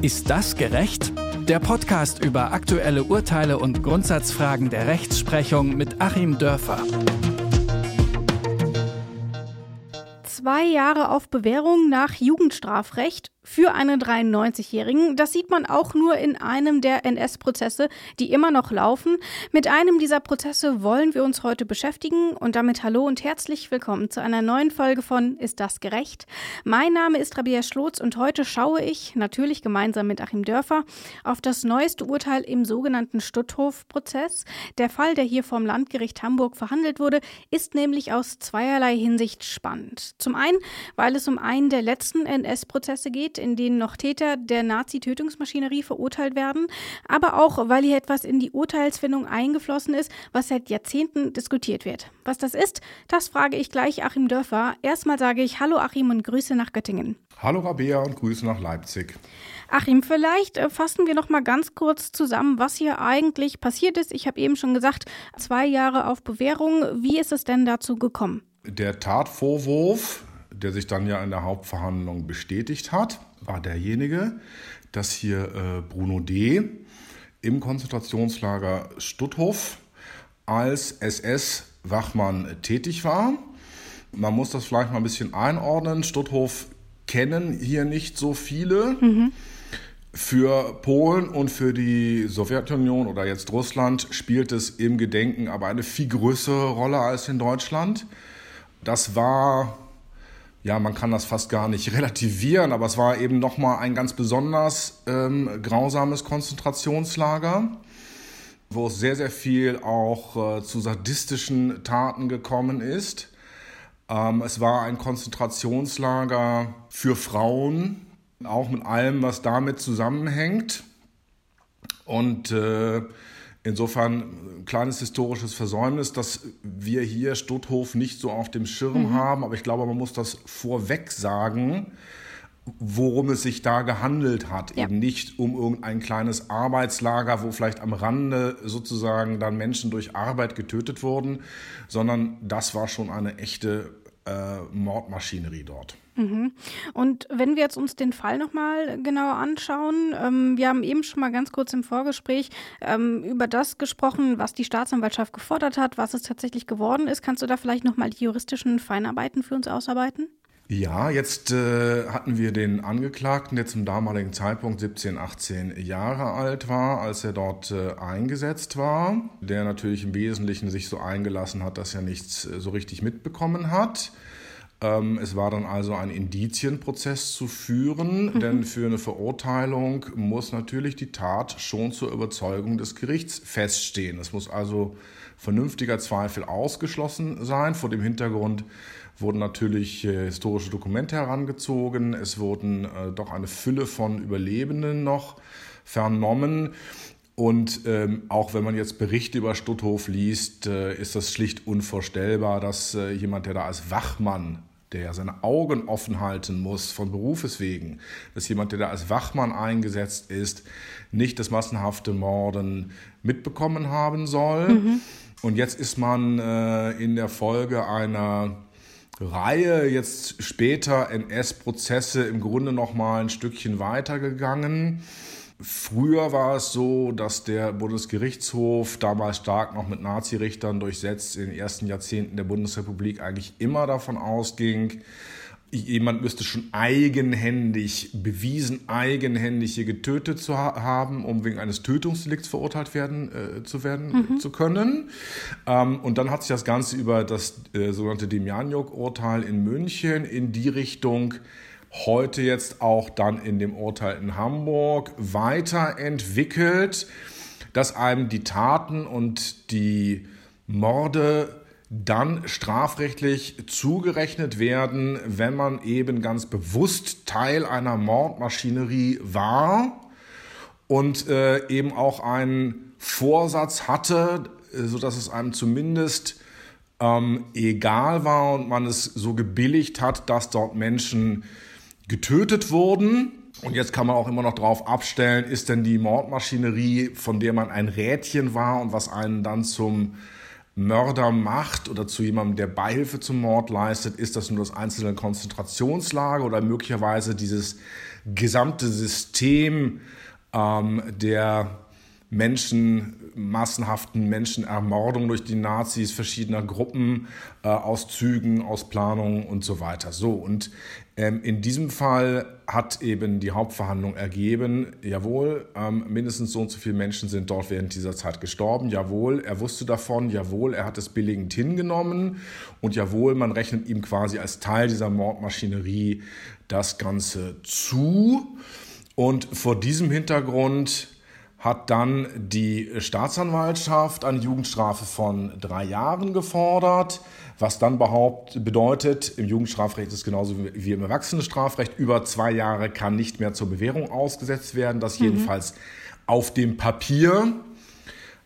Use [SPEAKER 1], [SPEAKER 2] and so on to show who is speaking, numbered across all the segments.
[SPEAKER 1] Ist das gerecht? Der Podcast über aktuelle Urteile und Grundsatzfragen der Rechtsprechung mit Achim Dörfer.
[SPEAKER 2] Zwei Jahre auf Bewährung nach Jugendstrafrecht für einen 93-Jährigen. Das sieht man auch nur in einem der NS-Prozesse, die immer noch laufen. Mit einem dieser Prozesse wollen wir uns heute beschäftigen und damit hallo und herzlich willkommen zu einer neuen Folge von Ist das gerecht? Mein Name ist Rabia Schlotz und heute schaue ich, natürlich gemeinsam mit Achim Dörfer, auf das neueste Urteil im sogenannten Stutthof-Prozess. Der Fall, der hier vom Landgericht Hamburg verhandelt wurde, ist nämlich aus zweierlei Hinsicht spannend. Zum einen, weil es um einen der letzten NS-Prozesse geht, in denen noch Täter der Nazi-Tötungsmaschinerie verurteilt werden, aber auch, weil hier etwas in die Urteilsfindung eingeflossen ist, was seit Jahrzehnten diskutiert wird. Was das ist, das frage ich gleich Achim Dörfer. Erstmal sage ich Hallo Achim und Grüße nach Göttingen.
[SPEAKER 3] Hallo Rabea und Grüße nach Leipzig.
[SPEAKER 2] Achim, vielleicht äh, fassen wir noch mal ganz kurz zusammen, was hier eigentlich passiert ist. Ich habe eben schon gesagt, zwei Jahre auf Bewährung. Wie ist es denn dazu gekommen?
[SPEAKER 3] Der Tatvorwurf der sich dann ja in der Hauptverhandlung bestätigt hat, war derjenige, dass hier äh, Bruno D. im Konzentrationslager Stutthof als SS-Wachmann tätig war. Man muss das vielleicht mal ein bisschen einordnen. Stutthof kennen hier nicht so viele. Mhm. Für Polen und für die Sowjetunion oder jetzt Russland spielt es im Gedenken aber eine viel größere Rolle als in Deutschland. Das war ja, man kann das fast gar nicht relativieren, aber es war eben nochmal ein ganz besonders ähm, grausames Konzentrationslager, wo es sehr, sehr viel auch äh, zu sadistischen Taten gekommen ist. Ähm, es war ein Konzentrationslager für Frauen, auch mit allem, was damit zusammenhängt. Und äh, Insofern ein kleines historisches Versäumnis, dass wir hier Stutthof nicht so auf dem Schirm mhm. haben. Aber ich glaube, man muss das vorweg sagen, worum es sich da gehandelt hat. Ja. Eben nicht um irgendein kleines Arbeitslager, wo vielleicht am Rande sozusagen dann Menschen durch Arbeit getötet wurden, sondern das war schon eine echte äh, Mordmaschinerie dort.
[SPEAKER 2] Mhm. Und wenn wir jetzt uns den Fall nochmal genauer anschauen, ähm, wir haben eben schon mal ganz kurz im Vorgespräch ähm, über das gesprochen, was die Staatsanwaltschaft gefordert hat, was es tatsächlich geworden ist. Kannst du da vielleicht nochmal die juristischen Feinarbeiten für uns ausarbeiten?
[SPEAKER 3] Ja, jetzt äh, hatten wir den Angeklagten, der zum damaligen Zeitpunkt 17, 18 Jahre alt war, als er dort äh, eingesetzt war, der natürlich im Wesentlichen sich so eingelassen hat, dass er nichts äh, so richtig mitbekommen hat. Ähm, es war dann also ein Indizienprozess zu führen, mhm. denn für eine Verurteilung muss natürlich die Tat schon zur Überzeugung des Gerichts feststehen. Es muss also vernünftiger Zweifel ausgeschlossen sein. Vor dem Hintergrund wurden natürlich äh, historische Dokumente herangezogen. Es wurden äh, doch eine Fülle von Überlebenden noch vernommen. Und ähm, auch wenn man jetzt Berichte über Stutthof liest, äh, ist das schlicht unvorstellbar, dass äh, jemand, der da als Wachmann der seine Augen offen halten muss von Berufes wegen, dass jemand, der da als Wachmann eingesetzt ist, nicht das massenhafte Morden mitbekommen haben soll. Mhm. Und jetzt ist man äh, in der Folge einer Reihe jetzt später NS-Prozesse im Grunde noch mal ein Stückchen weitergegangen. Früher war es so, dass der Bundesgerichtshof, damals stark noch mit Nazirichtern durchsetzt, in den ersten Jahrzehnten der Bundesrepublik eigentlich immer davon ausging, jemand müsste schon eigenhändig, bewiesen eigenhändig hier getötet zu ha haben, um wegen eines Tötungsdelikts verurteilt werden äh, zu werden mhm. zu können. Ähm, und dann hat sich das Ganze über das äh, sogenannte Demjanjuk-Urteil in München in die Richtung heute jetzt auch dann in dem Urteil in Hamburg weiterentwickelt, dass einem die Taten und die Morde dann strafrechtlich zugerechnet werden, wenn man eben ganz bewusst Teil einer Mordmaschinerie war und äh, eben auch einen Vorsatz hatte, äh, sodass es einem zumindest ähm, egal war und man es so gebilligt hat, dass dort Menschen getötet wurden. Und jetzt kann man auch immer noch darauf abstellen, ist denn die Mordmaschinerie, von der man ein Rädchen war und was einen dann zum Mörder macht oder zu jemandem, der Beihilfe zum Mord leistet, ist das nur das einzelne Konzentrationslager oder möglicherweise dieses gesamte System ähm, der Menschen, massenhaften Menschenermordung durch die Nazis, verschiedener Gruppenauszügen, äh, Auszügen, Ausplanungen und so weiter. So, und ähm, in diesem Fall hat eben die Hauptverhandlung ergeben, jawohl, ähm, mindestens so und so viele Menschen sind dort während dieser Zeit gestorben, jawohl, er wusste davon, jawohl, er hat es billigend hingenommen und jawohl, man rechnet ihm quasi als Teil dieser Mordmaschinerie das Ganze zu. Und vor diesem Hintergrund hat dann die Staatsanwaltschaft eine Jugendstrafe von drei Jahren gefordert, was dann behaupt, bedeutet, im Jugendstrafrecht ist genauso wie im Erwachsenenstrafrecht, über zwei Jahre kann nicht mehr zur Bewährung ausgesetzt werden, das mhm. jedenfalls auf dem Papier.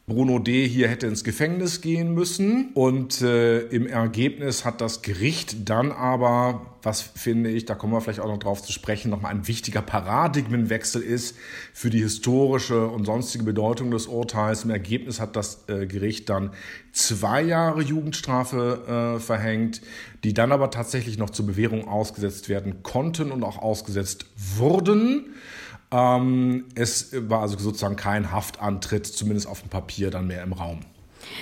[SPEAKER 3] Bruno D. hier hätte ins Gefängnis gehen müssen. Und äh, im Ergebnis hat das Gericht dann aber, was finde ich, da kommen wir vielleicht auch noch drauf zu sprechen, nochmal ein wichtiger Paradigmenwechsel ist für die historische und sonstige Bedeutung des Urteils. Im Ergebnis hat das äh, Gericht dann zwei Jahre Jugendstrafe äh, verhängt, die dann aber tatsächlich noch zur Bewährung ausgesetzt werden konnten und auch ausgesetzt wurden. Ähm, es war also sozusagen kein Haftantritt, zumindest auf dem Papier, dann mehr im Raum.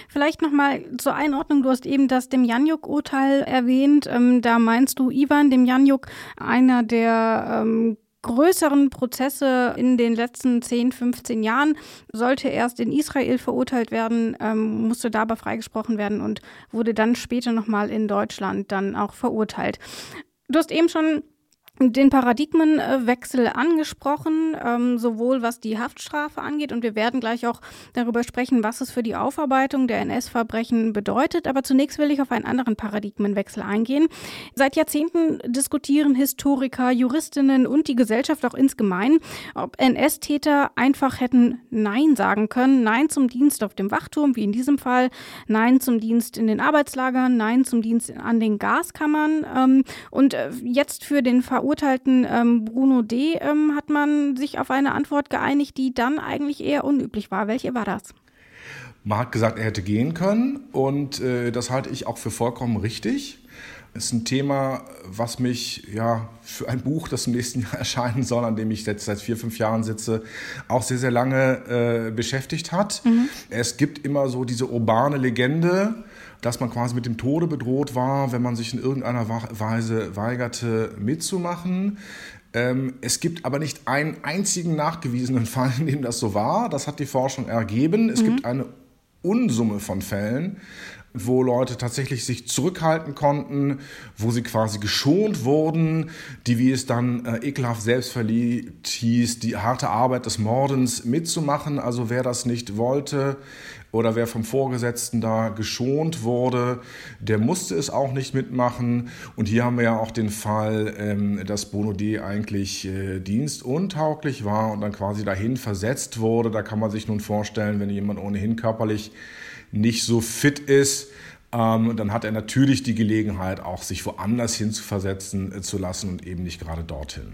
[SPEAKER 2] Vielleicht nochmal zur Einordnung. Du hast eben das Demjanjuk-Urteil erwähnt. Ähm, da meinst du Ivan Demjanjuk, einer der ähm, größeren Prozesse in den letzten 10, 15 Jahren, sollte erst in Israel verurteilt werden, ähm, musste dabei freigesprochen werden und wurde dann später nochmal in Deutschland dann auch verurteilt. Du hast eben schon den Paradigmenwechsel angesprochen, ähm, sowohl was die Haftstrafe angeht und wir werden gleich auch darüber sprechen, was es für die Aufarbeitung der NS-Verbrechen bedeutet. Aber zunächst will ich auf einen anderen Paradigmenwechsel eingehen. Seit Jahrzehnten diskutieren Historiker, Juristinnen und die Gesellschaft auch insgemein, ob NS-Täter einfach hätten Nein sagen können. Nein zum Dienst auf dem Wachturm, wie in diesem Fall. Nein zum Dienst in den Arbeitslagern. Nein zum Dienst an den Gaskammern. Ähm, und äh, jetzt für den Verurteilten verurteilten ähm, Bruno D. Ähm, hat man sich auf eine Antwort geeinigt, die dann eigentlich eher unüblich war. Welche war das?
[SPEAKER 3] Man hat gesagt, er hätte gehen können und äh, das halte ich auch für vollkommen richtig. Es ist ein Thema, was mich ja für ein Buch, das im nächsten Jahr erscheinen soll, an dem ich jetzt seit vier, fünf Jahren sitze, auch sehr, sehr lange äh, beschäftigt hat. Mhm. Es gibt immer so diese urbane Legende, dass man quasi mit dem Tode bedroht war, wenn man sich in irgendeiner Weise weigerte mitzumachen. Ähm, es gibt aber nicht einen einzigen nachgewiesenen Fall, in dem das so war. Das hat die Forschung ergeben. Es mhm. gibt eine Unsumme von Fällen, wo Leute tatsächlich sich zurückhalten konnten, wo sie quasi geschont wurden, die, wie es dann äh, ekelhaft selbstverliebt hieß, die harte Arbeit des Mordens mitzumachen. Also wer das nicht wollte, oder wer vom Vorgesetzten da geschont wurde, der musste es auch nicht mitmachen. Und hier haben wir ja auch den Fall, ähm, dass Bono D. eigentlich äh, dienstuntauglich war und dann quasi dahin versetzt wurde. Da kann man sich nun vorstellen, wenn jemand ohnehin körperlich nicht so fit ist, ähm, dann hat er natürlich die Gelegenheit, auch sich woanders hin zu versetzen äh, zu lassen und eben nicht gerade dorthin.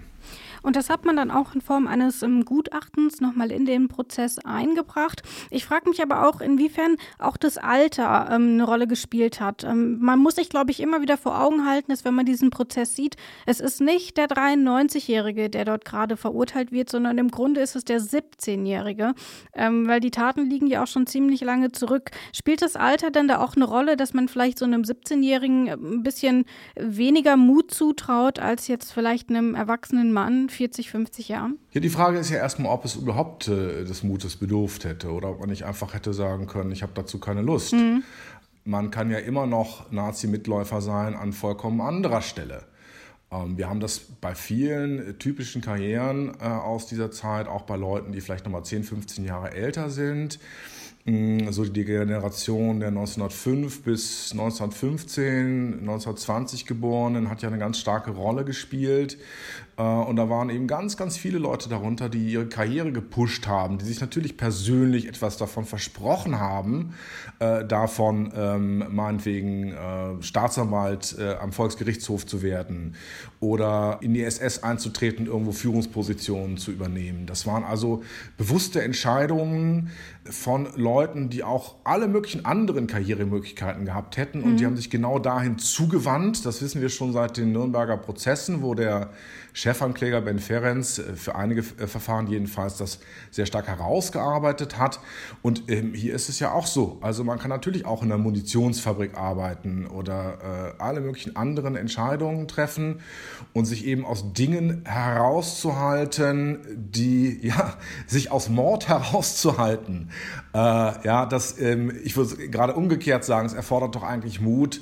[SPEAKER 2] Und das hat man dann auch in Form eines ähm, Gutachtens nochmal in den Prozess eingebracht. Ich frage mich aber auch, inwiefern auch das Alter ähm, eine Rolle gespielt hat. Ähm, man muss sich, glaube ich, immer wieder vor Augen halten, dass wenn man diesen Prozess sieht, es ist nicht der 93-Jährige, der dort gerade verurteilt wird, sondern im Grunde ist es der 17-Jährige, ähm, weil die Taten liegen ja auch schon ziemlich lange zurück. Spielt das Alter denn da auch eine Rolle, dass man vielleicht so einem 17-Jährigen ein bisschen weniger Mut zutraut als jetzt vielleicht einem erwachsenen Mann? 40, 50 Jahren?
[SPEAKER 3] Ja, die Frage ist ja erstmal, ob es überhaupt äh, des Mutes bedurft hätte oder ob man nicht einfach hätte sagen können, ich habe dazu keine Lust. Mhm. Man kann ja immer noch Nazi-Mitläufer sein an vollkommen anderer Stelle. Ähm, wir haben das bei vielen typischen Karrieren äh, aus dieser Zeit, auch bei Leuten, die vielleicht nochmal 10, 15 Jahre älter sind. Mm, so die Generation der 1905 bis 1915, 1920 Geborenen hat ja eine ganz starke Rolle gespielt. Äh, und da waren eben ganz, ganz viele Leute darunter, die ihre Karriere gepusht haben, die sich natürlich persönlich etwas davon versprochen haben, äh, davon ähm, meinetwegen äh, Staatsanwalt am Volksgerichtshof zu werden oder in die SS einzutreten, irgendwo Führungspositionen zu übernehmen. Das waren also bewusste Entscheidungen von Leuten, die auch alle möglichen anderen Karrieremöglichkeiten gehabt hätten. Und mhm. die haben sich genau dahin zugewandt. Das wissen wir schon seit den Nürnberger Prozessen, wo der Chefankläger Ben Ferenc äh, für einige äh, Verfahren jedenfalls das sehr stark herausgearbeitet hat. Und ähm, hier ist es ja auch so. Also man kann natürlich auch in einer Munitionsfabrik arbeiten oder äh, alle möglichen anderen Entscheidungen treffen und sich eben aus Dingen herauszuhalten, die ja sich aus Mord herauszuhalten. Ja, das ähm, ich würde gerade umgekehrt sagen, es erfordert doch eigentlich Mut,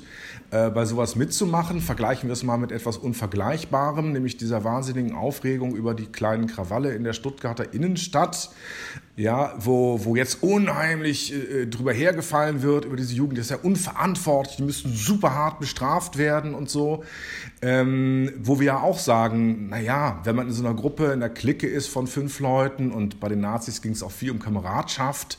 [SPEAKER 3] äh, bei sowas mitzumachen. Vergleichen wir es mal mit etwas Unvergleichbarem, nämlich dieser wahnsinnigen Aufregung über die kleinen Krawalle in der Stuttgarter Innenstadt, ja, wo, wo jetzt unheimlich äh, drüber hergefallen wird über diese Jugend, das ist ja unverantwortlich, die müssen super hart bestraft werden und so. Ähm, wo wir ja auch sagen, naja, wenn man in so einer Gruppe, in der Clique ist von fünf Leuten und bei den Nazis ging es auch viel um Kameradschaft,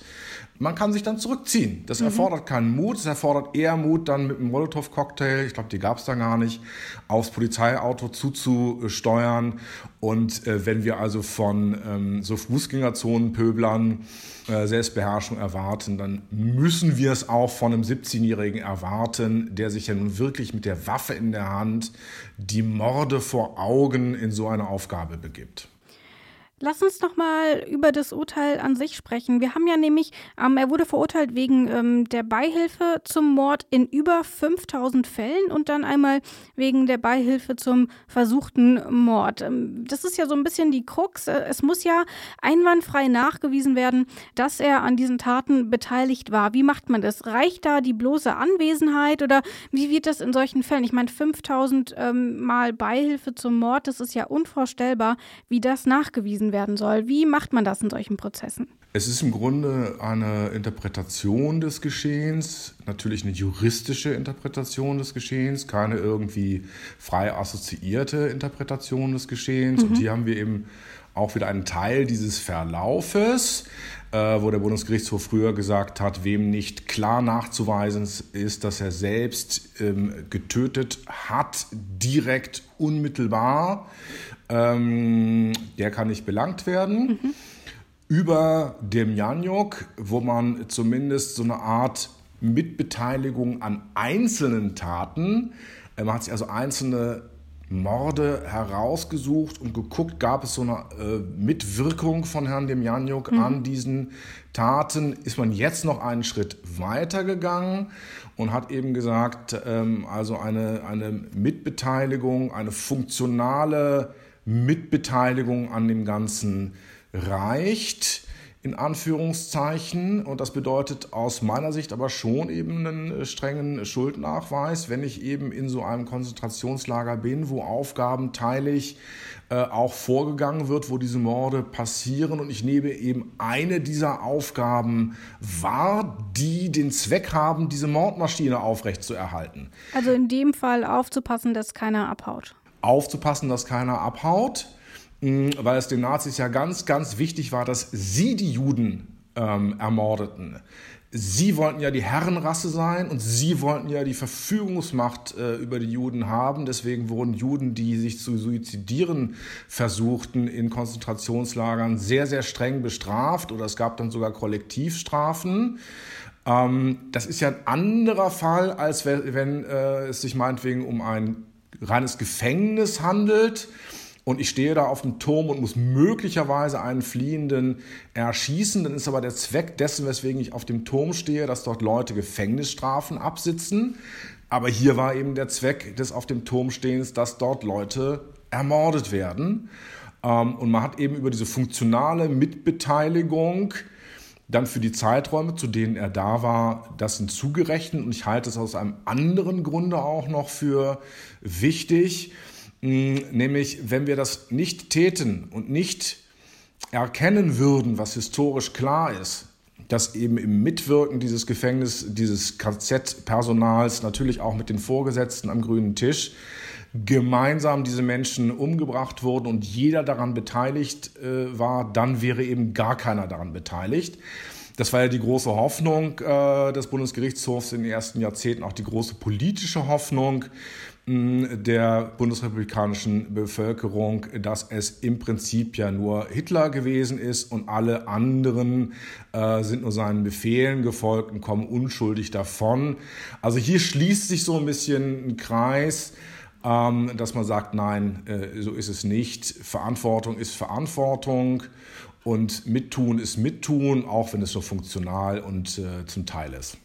[SPEAKER 3] man kann sich dann zurückziehen. Das mhm. erfordert keinen Mut, es erfordert eher Mut, dann mit einem Molotow-Cocktail, ich glaube, die gab es da gar nicht, aufs Polizeiauto zuzusteuern. Und äh, wenn wir also von ähm, so Fußgängerzonenpöblern äh, Selbstbeherrschung erwarten, dann müssen wir es auch von einem 17-Jährigen erwarten, der sich ja nun wirklich mit der Waffe in der Hand die Morde vor Augen in so eine Aufgabe begibt.
[SPEAKER 2] Lass uns noch mal über das Urteil an sich sprechen. Wir haben ja nämlich, ähm, er wurde verurteilt wegen ähm, der Beihilfe zum Mord in über 5000 Fällen und dann einmal wegen der Beihilfe zum versuchten Mord. Ähm, das ist ja so ein bisschen die Krux. Äh, es muss ja einwandfrei nachgewiesen werden, dass er an diesen Taten beteiligt war. Wie macht man das? Reicht da die bloße Anwesenheit oder wie wird das in solchen Fällen? Ich meine, 5000 ähm, Mal Beihilfe zum Mord, das ist ja unvorstellbar, wie das nachgewiesen nachgewiesen werden soll. Wie macht man das in solchen Prozessen?
[SPEAKER 3] Es ist im Grunde eine Interpretation des Geschehens, natürlich eine juristische Interpretation des Geschehens, keine irgendwie frei assoziierte Interpretation des Geschehens. Mhm. Und hier haben wir eben auch wieder einen Teil dieses Verlaufes, äh, wo der Bundesgerichtshof früher gesagt hat, wem nicht klar nachzuweisen ist, dass er selbst ähm, getötet hat, direkt unmittelbar, ähm, der kann nicht belangt werden. Mhm. Über dem Janjuk, wo man zumindest so eine Art Mitbeteiligung an einzelnen Taten, äh, man hat sich also einzelne Morde herausgesucht und geguckt, gab es so eine äh, Mitwirkung von Herrn Demjanjuk mhm. an diesen Taten, ist man jetzt noch einen Schritt weiter gegangen und hat eben gesagt, ähm, also eine, eine Mitbeteiligung, eine funktionale Mitbeteiligung an dem Ganzen reicht, in Anführungszeichen. Und das bedeutet aus meiner Sicht aber schon eben einen äh, strengen Schuldnachweis, wenn ich eben in so einem Konzentrationslager bin, wo Aufgaben teilig äh, auch vorgegangen wird, wo diese Morde passieren. Und ich nehme eben eine dieser Aufgaben wahr, die den Zweck haben, diese Mordmaschine aufrechtzuerhalten.
[SPEAKER 2] Also in dem Fall aufzupassen, dass keiner abhaut
[SPEAKER 3] aufzupassen, dass keiner abhaut, mm, weil es den Nazis ja ganz, ganz wichtig war, dass sie die Juden ähm, ermordeten. Sie wollten ja die Herrenrasse sein und sie wollten ja die Verfügungsmacht äh, über die Juden haben. Deswegen wurden Juden, die sich zu suizidieren versuchten, in Konzentrationslagern sehr, sehr streng bestraft oder es gab dann sogar Kollektivstrafen. Ähm, das ist ja ein anderer Fall, als wenn, äh, es sich meinetwegen um ein reines Gefängnis handelt und ich stehe da auf dem Turm und muss möglicherweise einen Fliehenden erschießen, dann ist aber der Zweck dessen, weswegen ich auf dem Turm stehe, dass dort Leute Gefängnisstrafen absitzen. Aber hier war eben der Zweck des auf dem Turm stehens, dass dort Leute ermordet werden. Ähm, und man hat eben über diese funktionale Mitbeteiligung dann für die Zeiträume, zu denen er da war, das hinzugerechnet. Und ich halte es aus einem anderen Grunde auch noch für wichtig, hm, nämlich wenn wir das nicht täten und nicht erkennen würden, was historisch klar ist, dass eben im Mitwirken dieses Gefängnis, dieses KZ-Personals, natürlich auch mit den Vorgesetzten am grünen Tisch, gemeinsam diese Menschen umgebracht wurden und jeder daran beteiligt äh, war, dann wäre eben gar keiner daran beteiligt. Das war ja die große Hoffnung äh, des Bundesgerichtshofs in den ersten Jahrzehnten, auch die große politische Hoffnung. der bundesrepublikanischen Bevölkerung, dass es im Prinzip ja nur Hitler gewesen ist und alle anderen äh, sind nur seinen Befehlen gefolgt und kommen unschuldig davon. Also hier schließt sich so ein bisschen ein Kreis, dass man sagt, nein, äh, so ist es nicht. Verantwortung ist Verantwortung und Mittun ist Mittun, auch wenn es so funktional und äh, zum Teil ist.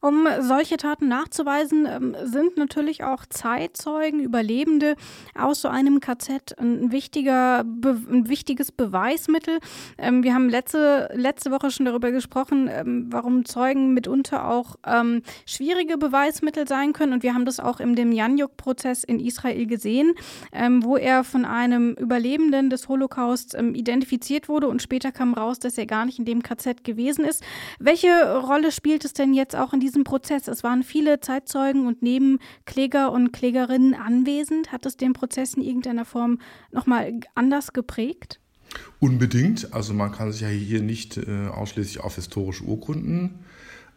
[SPEAKER 2] Um solche Taten nachzuweisen, ähm, sind natürlich auch Zeitzeugen, Überlebende aus so einem KZ ein, wichtiger, ein wichtiges Beweismittel. Ähm, wir haben letzte, letzte Woche schon darüber gesprochen, ähm, warum Zeugen mitunter auch schwierige Beweismittel sein können. Und wir haben das auch in dem Janjuk-Prozess in Israel gesehen, wo er von einem Überlebenden des Holocaust identifiziert wurde und später kam raus, dass er gar nicht in dem KZ gewesen ist. Welche Rolle spielt es denn jetzt auch in diesem Prozess? Es waren viele Zeitzeugen und Nebenkläger und Klägerinnen anwesend. Hat es den Prozess in irgendeiner Form nochmal anders geprägt?
[SPEAKER 3] Unbedingt. Also man kann sich ja hier nicht äh, ausschließlich auf historische Urkunden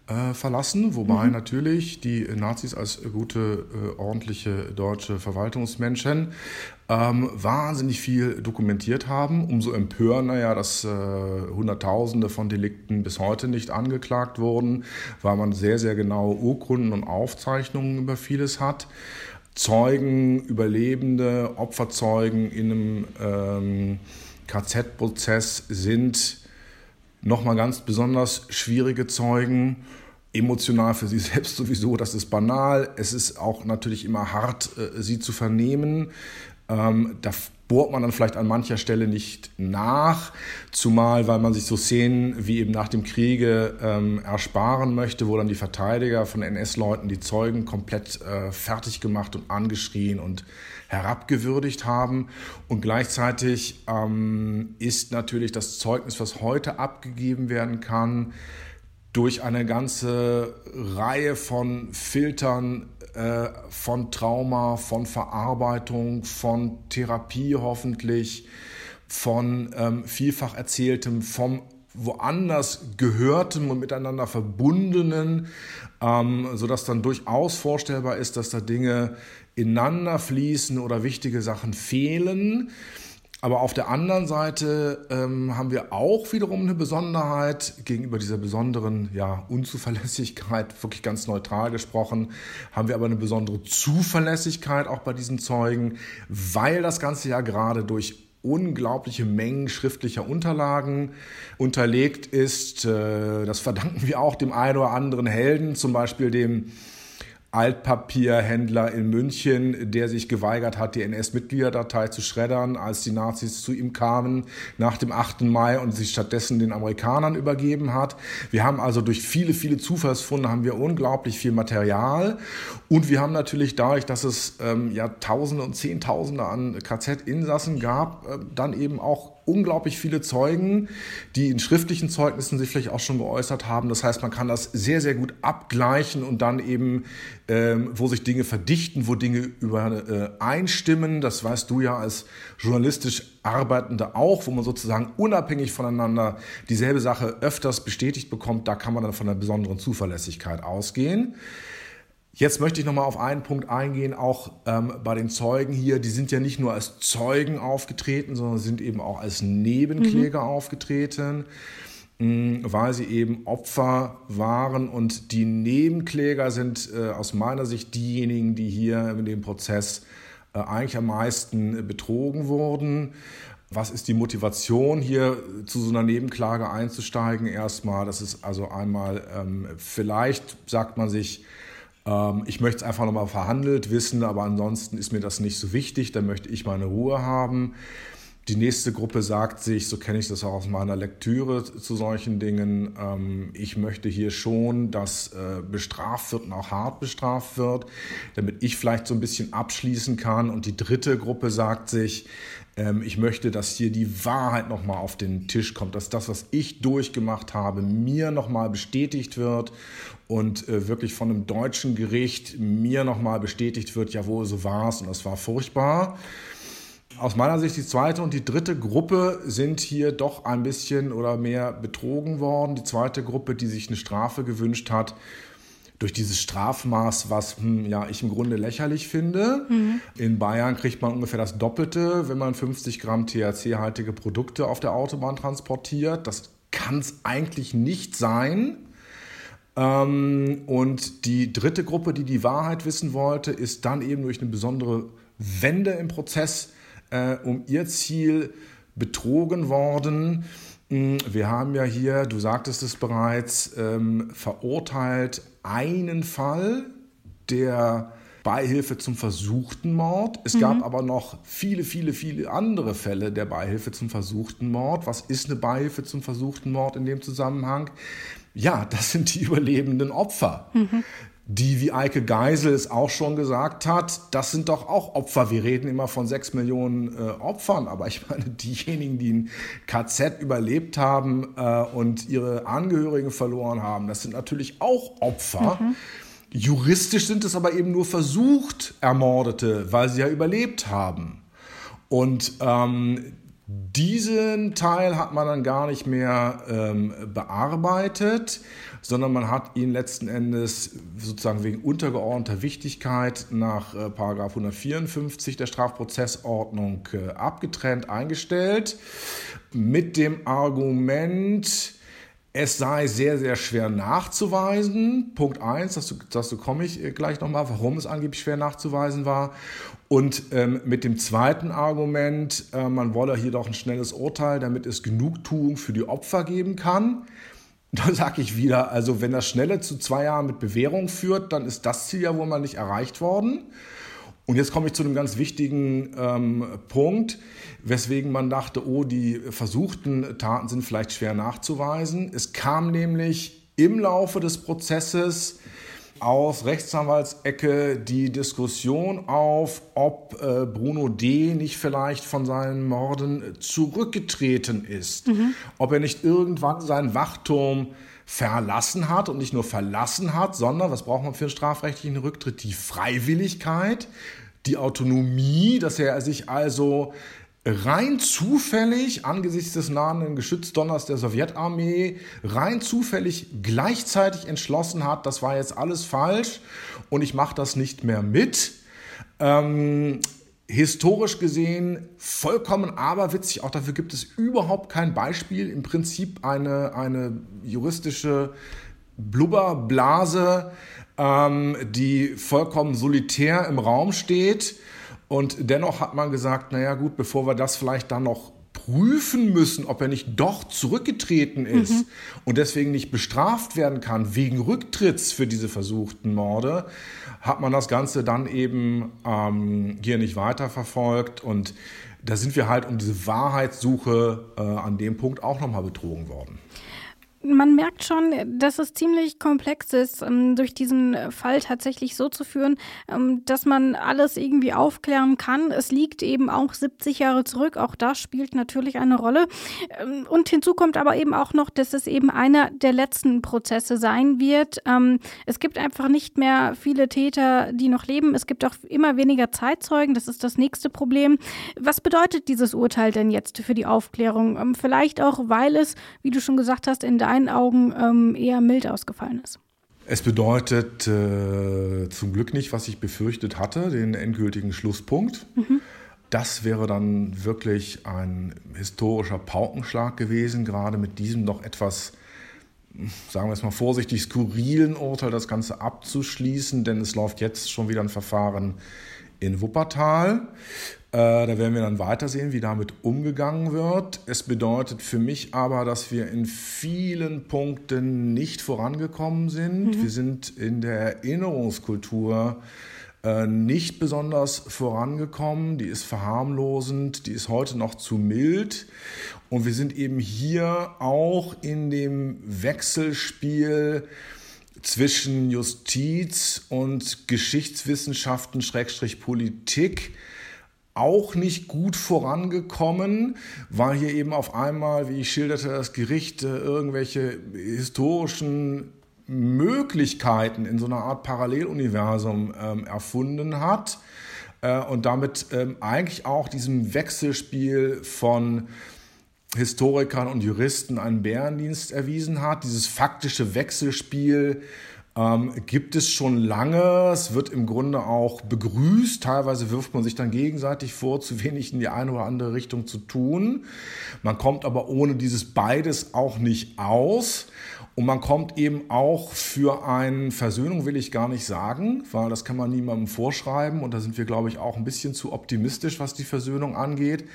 [SPEAKER 3] äh, verlassen, wobei mhm. natürlich die Nazis als gute, äh, ordentliche deutsche Verwaltungsmenschen ähm, wahnsinnig viel dokumentiert haben. Umso empörender ja, dass äh, Hunderttausende von Delikten bis heute nicht angeklagt wurden, weil man sehr, sehr genaue Urkunden und Aufzeichnungen über vieles hat. Zeugen, Überlebende, Opferzeugen in einem ähm, KZ-Prozess sind nochmal ganz besonders schwierige Zeugen. Emotional für sie selbst sowieso, das ist banal. Es ist auch natürlich immer hart, äh, sie zu vernehmen. Ähm, da bohrt man dann vielleicht an mancher Stelle nicht nach, zumal weil man sich so Szenen wie eben nach dem Kriege ähm, ersparen möchte, wo dann die Verteidiger von NS-Leuten die Zeugen komplett äh, fertig gemacht und angeschrien und herabgewürdigt haben. Und gleichzeitig ähm, ist natürlich das Zeugnis, was heute abgegeben werden kann, durch eine ganze Reihe von Filtern äh, von Trauma, von Verarbeitung, von Therapie hoffentlich, von ähm, vielfach erzähltem, vom woanders gehörtem und miteinander verbundenen, ähm, sodass dann durchaus vorstellbar ist, dass da Dinge ineinander fließen oder wichtige Sachen fehlen. Aber auf der anderen Seite ähm, haben wir auch wiederum eine Besonderheit gegenüber dieser besonderen ja, Unzuverlässigkeit, wirklich ganz neutral gesprochen, haben wir aber eine besondere Zuverlässigkeit auch bei diesen Zeugen, weil das Ganze ja gerade durch unglaubliche Mengen schriftlicher Unterlagen unterlegt ist. Äh, das verdanken wir auch dem einen oder anderen Helden, zum Beispiel dem Altpapierhändler in München, der sich geweigert hat, die NS-Mitgliederdatei zu schreddern, als die Nazis zu ihm kamen nach dem 8. Mai und sich stattdessen den Amerikanern übergeben hat. Wir haben also durch viele, viele Zufallsfunde haben wir unglaublich viel Material und wir haben natürlich dadurch, dass es ähm, ja Tausende und Zehntausende an KZ-Insassen gab, äh, dann eben auch unglaublich viele Zeugen, die in schriftlichen Zeugnissen sich vielleicht auch schon geäußert haben. Das heißt, man kann das sehr, sehr gut abgleichen und dann eben, ähm, wo sich Dinge verdichten, wo Dinge übereinstimmen. Äh, das weißt du ja als journalistisch Arbeitende auch, wo man sozusagen unabhängig voneinander dieselbe Sache öfters bestätigt bekommt. Da kann man dann von einer besonderen Zuverlässigkeit ausgehen. Jetzt möchte ich nochmal auf einen Punkt eingehen, auch ähm, bei den Zeugen hier. Die sind ja nicht nur als Zeugen aufgetreten, sondern sind eben auch als Nebenkläger mhm. aufgetreten, mh, mm, weil sie eben Opfer waren. Und die Nebenkläger sind äh, aus meiner Sicht diejenigen, die hier in dem Prozess äh, eigentlich am meisten betrogen wurden. Was ist die Motivation, hier zu so einer Nebenklage einzusteigen? Erstmal, das ist also einmal, ähm, vielleicht sagt man sich, ich möchte es einfach nochmal verhandelt wissen, aber ansonsten ist mir das nicht so wichtig, dann möchte ich meine Ruhe haben. Die nächste Gruppe sagt sich, so kenne ich das auch aus meiner Lektüre zu solchen Dingen, ähm, ich möchte hier schon, dass äh, bestraft wird und auch hart bestraft wird, damit ich vielleicht so ein bisschen abschließen kann. Und die dritte Gruppe sagt sich, ähm, ich möchte, dass hier die Wahrheit nochmal auf den Tisch kommt, dass das, was ich durchgemacht habe, mir nochmal bestätigt wird und äh, wirklich von einem deutschen Gericht mir nochmal bestätigt wird, jawohl, so war es und das war furchtbar. Aus meiner Sicht die zweite und die dritte Gruppe sind hier doch ein bisschen oder mehr betrogen worden. Die zweite Gruppe, die sich eine Strafe gewünscht hat, durch dieses Strafmaß, was hm, ja, ich im Grunde lächerlich finde. Mhm. In Bayern kriegt man ungefähr das Doppelte, wenn man 50 Gramm THC-haltige Produkte auf der Autobahn transportiert. Das kann es eigentlich nicht sein. Ähm, und die dritte Gruppe, die die Wahrheit wissen wollte, ist dann eben durch eine besondere Wende im Prozess äh, um ihr Ziel betrogen worden. Hm, wir haben ja hier, du sagtest es bereits, ähm, verurteilt einen Fall der Beihilfe zum versuchten Mord. Es mhm. gab aber noch viele, viele, viele andere Fälle der Beihilfe zum versuchten Mord. Was ist eine Beihilfe zum versuchten Mord in dem Zusammenhang? Ja, das sind die überlebenden Opfer. Mhm die, wie Eike Geisel es auch schon gesagt hat, das sind doch auch Opfer. Wir reden immer von sechs Millionen äh, Opfern, aber ich meine, diejenigen, die ein KZ überlebt haben äh, und ihre Angehörigen verloren haben, das sind natürlich auch Opfer. Mhm. Juristisch sind es aber eben nur versucht Ermordete, weil sie ja überlebt haben. Und ähm, diesen Teil hat man dann gar nicht mehr ähm, bearbeitet sondern man hat ihn letzten Endes sozusagen wegen untergeordneter Wichtigkeit nach äh, 154 der Strafprozessordnung äh, abgetrennt eingestellt mit dem Argument, es sei sehr, sehr schwer nachzuweisen. Punkt 1, dazu, dazu komme ich äh, gleich nochmal, warum es angeblich schwer nachzuweisen war. Und ähm, mit dem zweiten Argument, äh, man wolle hier doch ein schnelles Urteil, damit es Genugtuung für die Opfer geben kann. Da sage ich wieder, also wenn das Schnelle zu zwei Jahren mit Bewährung führt, dann ist das Ziel ja wohl mal nicht erreicht worden. Und jetzt komme ich zu einem ganz wichtigen ähm, Punkt, weswegen man dachte, oh, die versuchten Taten sind vielleicht schwer nachzuweisen. Es kam nämlich im Laufe des Prozesses aus Rechtsanwaltsecke die Diskussion auf, ob äh, Bruno D. nicht vielleicht von seinen Morden zurückgetreten ist. Mhm. Ob er nicht irgendwann seinen Wachturm verlassen hat und nicht nur verlassen hat, sondern, was braucht man für einen strafrechtlichen Rücktritt? Die Freiwilligkeit, die Autonomie, dass er sich also rein zufällig angesichts des nahenden Geschützdonners der Sowjetarmee rein zufällig gleichzeitig entschlossen hat, das war jetzt alles falsch und ich mache das nicht mehr mit. Ähm, historisch gesehen vollkommen aberwitzig, auch dafür gibt es überhaupt kein Beispiel. Im Prinzip eine, eine juristische Blubberblase, ähm, die vollkommen solitär im Raum steht und dennoch hat man gesagt, naja gut, bevor wir das vielleicht dann noch prüfen müssen, ob er nicht doch zurückgetreten ist mhm. und deswegen nicht bestraft werden kann wegen Rücktritts für diese versuchten Morde, hat man das Ganze dann eben ähm, hier nicht weiterverfolgt und da sind wir halt um diese Wahrheitssuche äh, an dem Punkt auch nochmal betrogen worden
[SPEAKER 2] man merkt schon, dass es ziemlich komplex ist, ähm, durch diesen Fall tatsächlich so zu führen, ähm, dass man alles irgendwie aufklären kann. Es liegt eben auch 70 Jahre zurück. Auch das spielt natürlich eine Rolle. Ähm, und hinzu kommt aber eben auch noch, dass es eben einer der letzten Prozesse sein wird. Es gibt einfach nicht mehr viele Täter, die noch leben. Es gibt auch immer weniger Zeitzeugen. Das ist das nächste Problem. Was bedeutet dieses Urteil denn jetzt für die Aufklärung? Vielleicht auch, weil es, wie du schon gesagt hast, in der deinen Augen ähm, eher mild ausgefallen ist?
[SPEAKER 3] Es bedeutet äh, zum Glück nicht, was ich befürchtet hatte, den endgültigen Schlusspunkt. Mhm. Das wäre dann wirklich ein historischer Paukenschlag gewesen, gerade mit diesem noch etwas, sagen wir es mal vorsichtig, skurrilen Urteil das Ganze abzuschließen, denn es läuft jetzt schon wieder ein Verfahren in Wuppertal. Äh, da werden wir dann weitersehen, wie damit umgegangen wird. Es bedeutet für mich aber, dass wir in vielen Punkten nicht vorangekommen sind. Mhm. Wir sind in der Erinnerungskultur äh, nicht besonders vorangekommen. Die ist verharmlosend, die ist heute noch zu mild. Und wir sind eben hier auch in dem Wechselspiel zwischen Justiz und Geschichtswissenschaften, Schrägstrich Politik auch nicht gut vorangekommen, weil hier eben auf einmal, wie ich schilderte, das Gericht äh, irgendwelche historischen Möglichkeiten in so einer Art Paralleluniversum ähm, erfunden hat äh, und damit ähm, eigentlich auch diesem Wechselspiel von Historikern und Juristen einen Bärendienst erwiesen hat, dieses faktische Wechselspiel Ähm, gibt es schon lange. Es wird im Grunde auch begrüßt. Teilweise wirft man sich dann gegenseitig vor, zu wenig in die eine oder andere Richtung zu tun. Man kommt aber ohne dieses beides auch nicht aus. Und man kommt eben auch für eine Versöhnung, will ich gar nicht sagen, weil das kann man niemandem vorschreiben. Und da sind wir, glaube ich, auch ein bisschen zu optimistisch, was die Versöhnung angeht.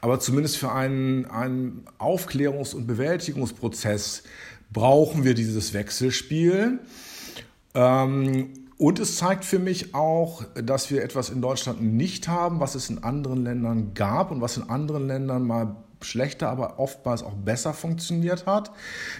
[SPEAKER 3] Aber zumindest für einen, einen Aufklärungs- und Bewältigungsprozess brauchen wir dieses Wechselspiel. Ähm, und es zeigt für mich auch, dass wir etwas in Deutschland nicht haben, was es in anderen Ländern gab und was in anderen Ländern mal schlechter, aber oftmals auch besser funktioniert hat.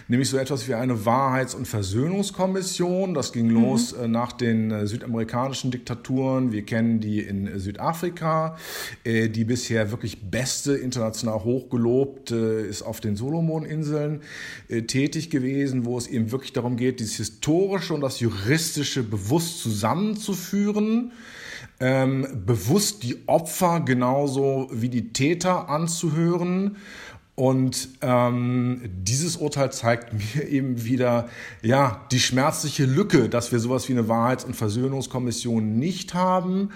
[SPEAKER 3] Nämlich so etwas wie eine Wahrheits- und Versöhnungskommission. Das ging mhm. los äh, nach den äh, südamerikanischen Diktaturen. Wir kennen die in Südafrika. Äh, die bisher wirklich beste, international hochgelobt, äh, ist auf den Solomoninseln tätig gewesen, wo es eben wirklich darum geht, dieses Historische und das Juristische bewusst zusammenzuführen ähm, bewusst die Opfer genauso wie die Täter anzuhören. Und ähm, dieses Urteil zeigt mir eben wieder, ja, die schmerzliche Lücke, dass wir sowas wie eine Wahrheits- und Versöhnungskommission nicht haben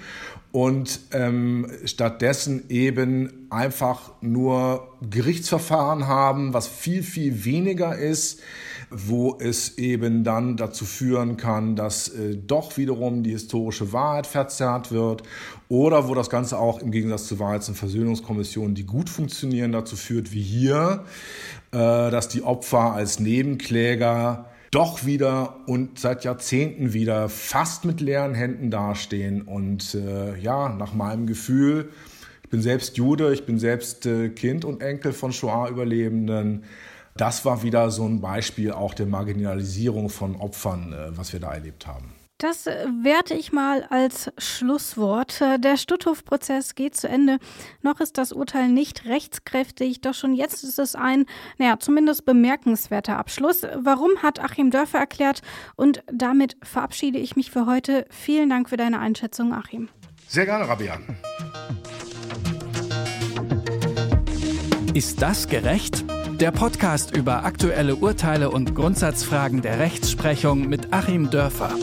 [SPEAKER 3] und ähm, stattdessen eben einfach nur Gerichtsverfahren haben, was viel, viel weniger ist, wo es eben dann dazu führen kann, dass äh, doch wiederum die historische Wahrheit verzerrt wird oder wo das Ganze auch im Gegensatz zu Wahrheits- und Versöhnungskommissionen, die gut funktionieren, dazu führt, wie hier, äh, dass die Opfer als Nebenkläger doch wieder und seit Jahrzehnten wieder fast mit leeren Händen dastehen. Und äh, ja, nach meinem Gefühl, ich bin selbst Jude, ich bin selbst äh, Kind und Enkel von Shoah-Überlebenden. Das war wieder so ein Beispiel auch der Marginalisierung von Opfern, äh, was wir da erlebt haben.
[SPEAKER 2] Das äh, werte ich mal als Schlusswort. Äh, der Stutthof-Prozess geht zu Ende. Noch ist das Urteil nicht rechtskräftig, doch schon jetzt ist es ein, naja, zumindest bemerkenswerter Abschluss. Warum hat Achim Dörfer erklärt? Und damit verabschiede ich mich für heute. Vielen Dank für deine Einschätzung, Achim.
[SPEAKER 3] Sehr gerne, Rabia.
[SPEAKER 1] Ist das gerecht? Der Podcast über aktuelle Urteile und Grundsatzfragen der Rechtsprechung mit Achim Dörfer.